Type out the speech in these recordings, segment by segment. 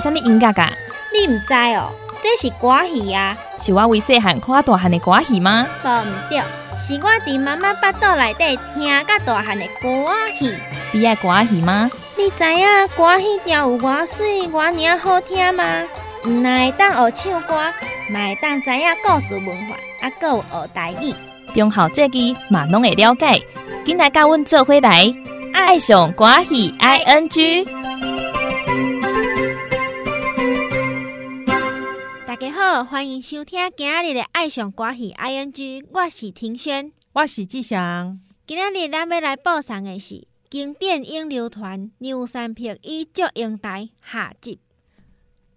是啥物音乐噶？你毋知哦，这是歌戏啊！是我为细汉看大汉的歌戏吗？无毋对，是我伫妈妈腹肚内底听甲大汉的歌戏。你爱歌戏吗？你知影歌戏调有偌水、偌尔好听吗？毋但会当学唱歌，嘛会当知影故事文化，啊，搁有学台语。中校这句嘛拢会了解。今来甲阮做伙来，爱上歌戏 I N G。家好，欢迎收听今日的爱上歌戏 I N G，我是庭轩，我是志祥。今日咱要来播送的是经典影流团《牛三平与祝英台》下集。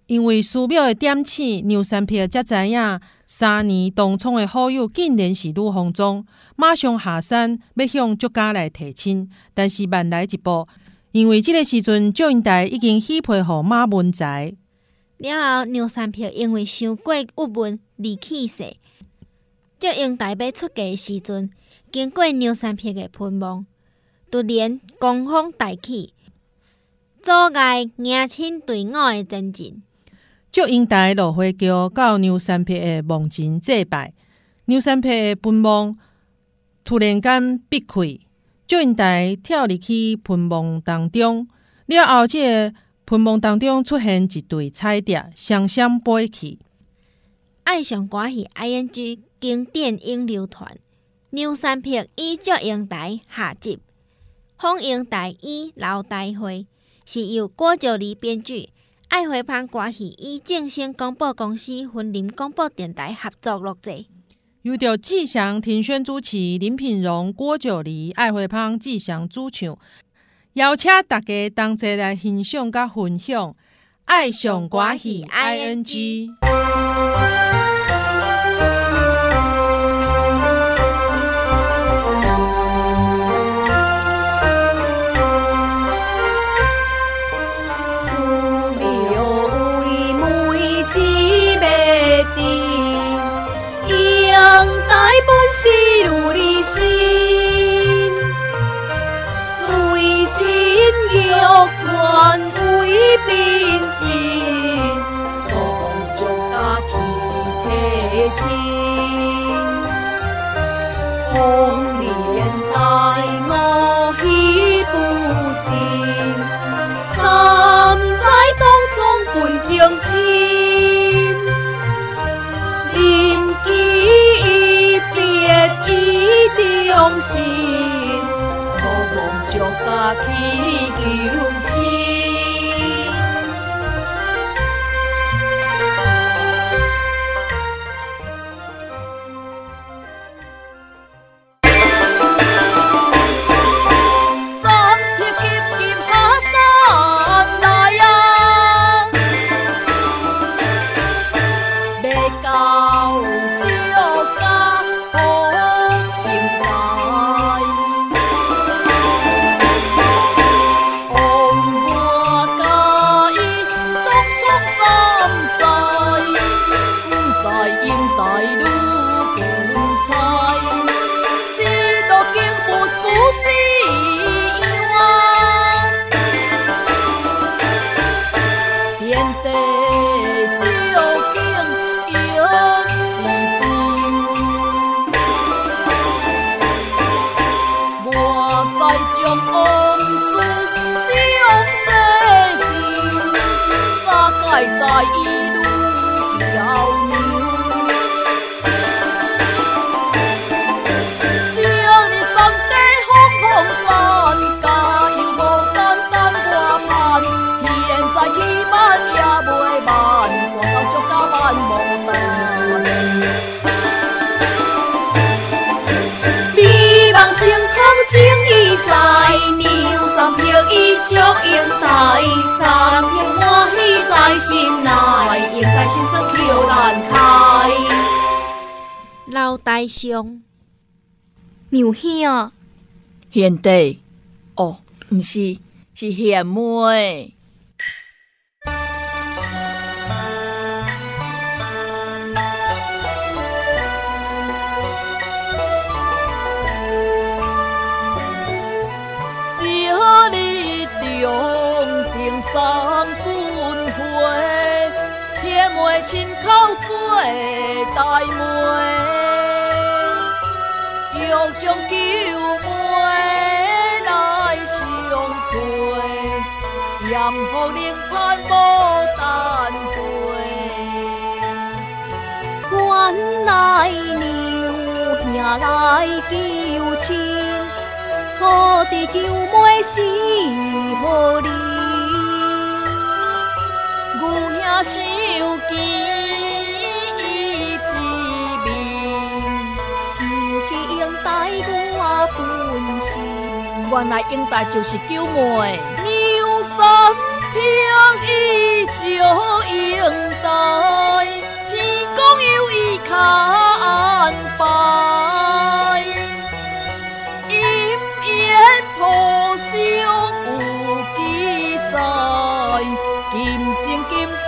因为寺庙的点醒，牛三平才知影，三年同窗的好友竟然是吕方中，马上下山要向祝家来提亲。但是慢来一步，因为这个时阵祝英台已经许配予马文才。了后，牛山壁因为伤过郁闷而去世。祝英台要出嫁的时阵，经过牛山壁的坟墓，突然狂风大起，阻碍迎亲队伍的前进。祝英台落花桥到牛山壁的墓前祭拜，牛山壁的坟墓突然间闭开，祝英台跳入去坟墓当中，了后，这个坟墓当中出现一对彩蝶，双双飞去。爱上歌戏 ING 经典影流团牛山壁与祝英台下集，放映台与老大会是由郭九黎编剧。爱回芳歌戏与正兴广播公司分林广播电台合作录制，由着志祥、庭轩主持，林品荣、郭九黎、爱回芳、志祥主唱，邀请大家同齐来欣赏甲分享。爱上歌戏 ING。是如你愿为变心，所望将家己提亲。红莲待我喜不尽，三载当冲本将亲，临机一中心，渴望将家去求 about me. 祝英台，三片欢喜在心内，英台心酸口难开。老大兄，牛兄，贤弟，哦，毋是，是贤妹。永定三分会。妹亲口做大妹，欲将救妹来相陪，严福令盼无单陪，原来娘兄来求亲，可知救妹是何理？牛兄想见伊一面，就是应待我本心。原来应待就是九妹，牛三平伊就应待，天公有意卡安缘破相有记载，今生今世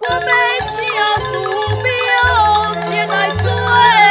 我们请苏庙前来做。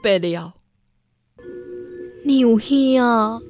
不得了。你有戏啊？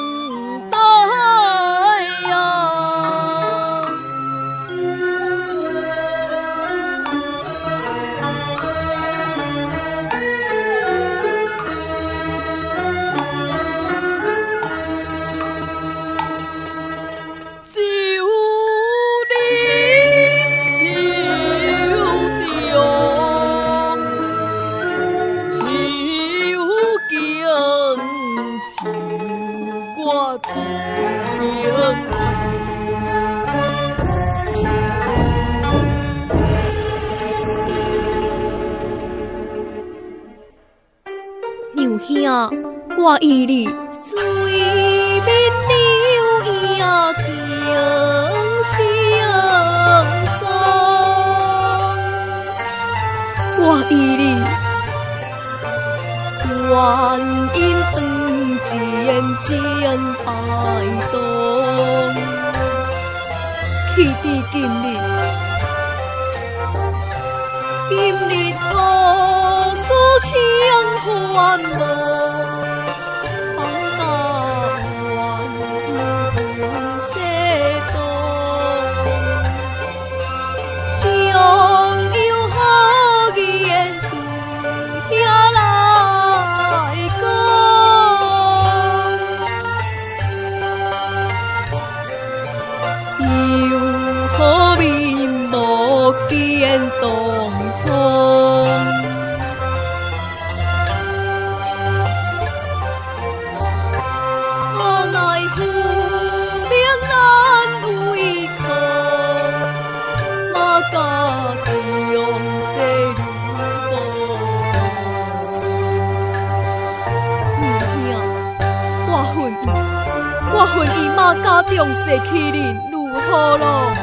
Oh. 我与你水面柳，伊啊情相送。我与你，愿因恩自然，只因。去至今日，今日何所相怨慕？强势欺凌如何了？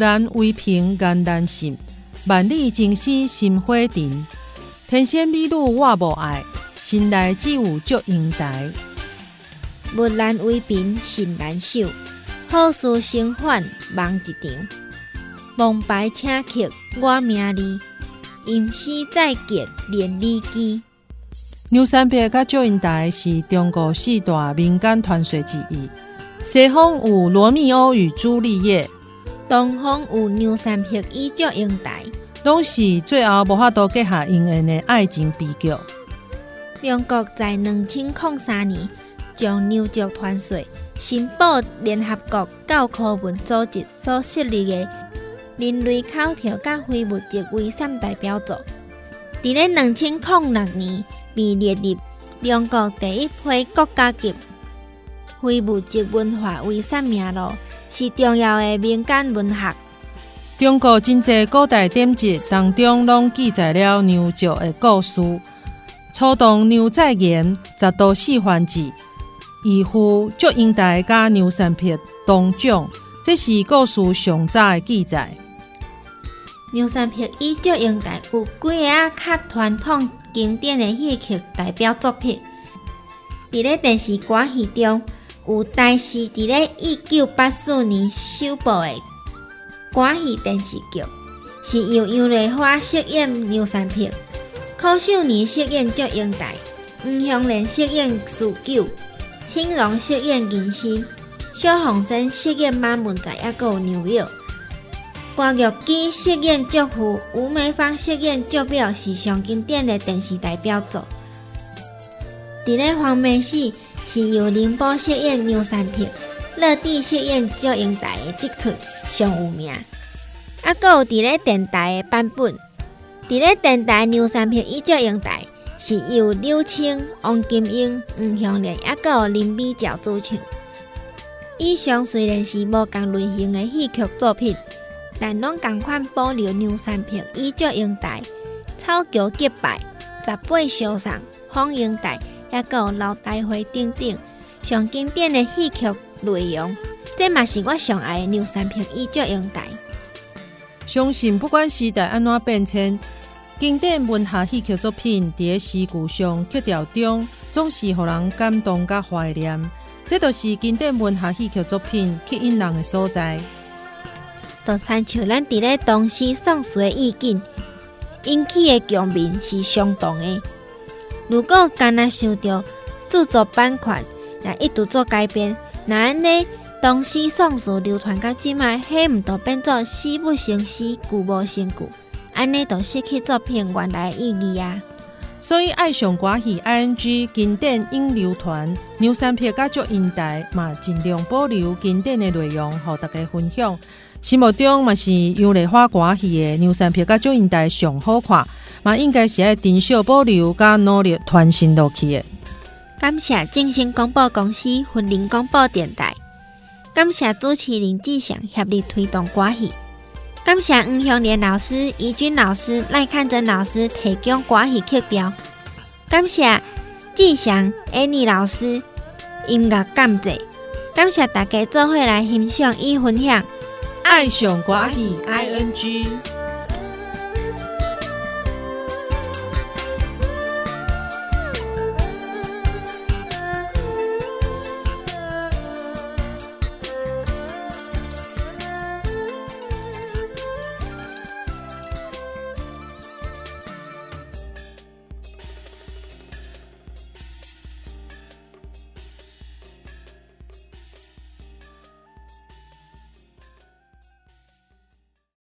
木兰为凭颜难信，万里情丝心火沉。天仙美女我无爱，心内只有祝英台。木兰为贫心难守，好事成反梦一场。梦白请客我名利，吟诗再结连理枝。牛三撇甲祝英台是中国四大民间传说之一。西方有罗密欧与朱丽叶，东方有牛三撇与祝英台，拢是最后无法度结下姻缘的爱情悲剧。中国在两千零三年将牛族团税申报联合国教科文组织所设立的人类口条甲非物质遗产代表作，伫咧两千零六年。被列入中国第一批国家级非物质文化遗产名录，是重要的民间文学。中国真济古代典籍当中，拢记载了牛角的故事。初动牛在言十都四番子，义父祝英台甲牛三撇同奖，这是故事上早的记载。牛三撇以祝英台有几个啊较传统。经典的戏曲代表作品，伫咧电视歌戏中有台是伫咧一九八四年首播的歌戏电视剧，是由杨丽花饰演牛三平，柯秀年饰演祝英台，黄香莲饰演苏九，青龙饰演银心，萧红生饰演马文才，还有牛友。关玉姬饰演祝福，吴梅芳饰演祝表，是上经典的电视代表作。伫咧黄梅戏是由林波饰演牛三平，乐蒂饰演祝英台的即出上有名。啊，搁有伫咧电台的版本，伫咧电台牛三平以祝英台是由刘青、王金英、黄香莲，也搁有林美娇主唱。以上虽然是无共类型的戏曲作品。但拢共款保留牛三平、衣着英台、草桥结拜、十八相送、方英台，也有老大会等等上经典的戏曲内容。这嘛是我上爱的牛三平、衣着英台。相信不管时代安怎变迁，经典文学戏曲作品伫诗句上、曲调中，总是互人感动甲怀念。这就是经典文学戏剧作品吸引人的所在。就参像咱伫咧东西宋词的意境，引起的共鸣是相同的。如果干那想着著作版权，来一直做改编，那安尼东西宋词流传到即卖，迄毋都变作诗不成诗，句无成句，安尼就失去作品原来的意义啊！所以爱上歌戏 I N G 经典影流传，牛三撇甲足音台嘛，尽量保留经典的内容，互大家分享。心目中嘛是杨丽花歌戏的牛山片甲祝英台上好看，嘛应该是爱珍惜保留甲努力传承落去的。感谢正兴广播公司、云林广播电台，感谢主持人志祥协力推动歌戏，感谢黄香莲老师、怡君老师、赖看珍老师提供歌戏曲调，感谢志祥、Annie 老师音乐感谢，感谢大家做伙来欣赏与分享。爱上歌戏，I N G。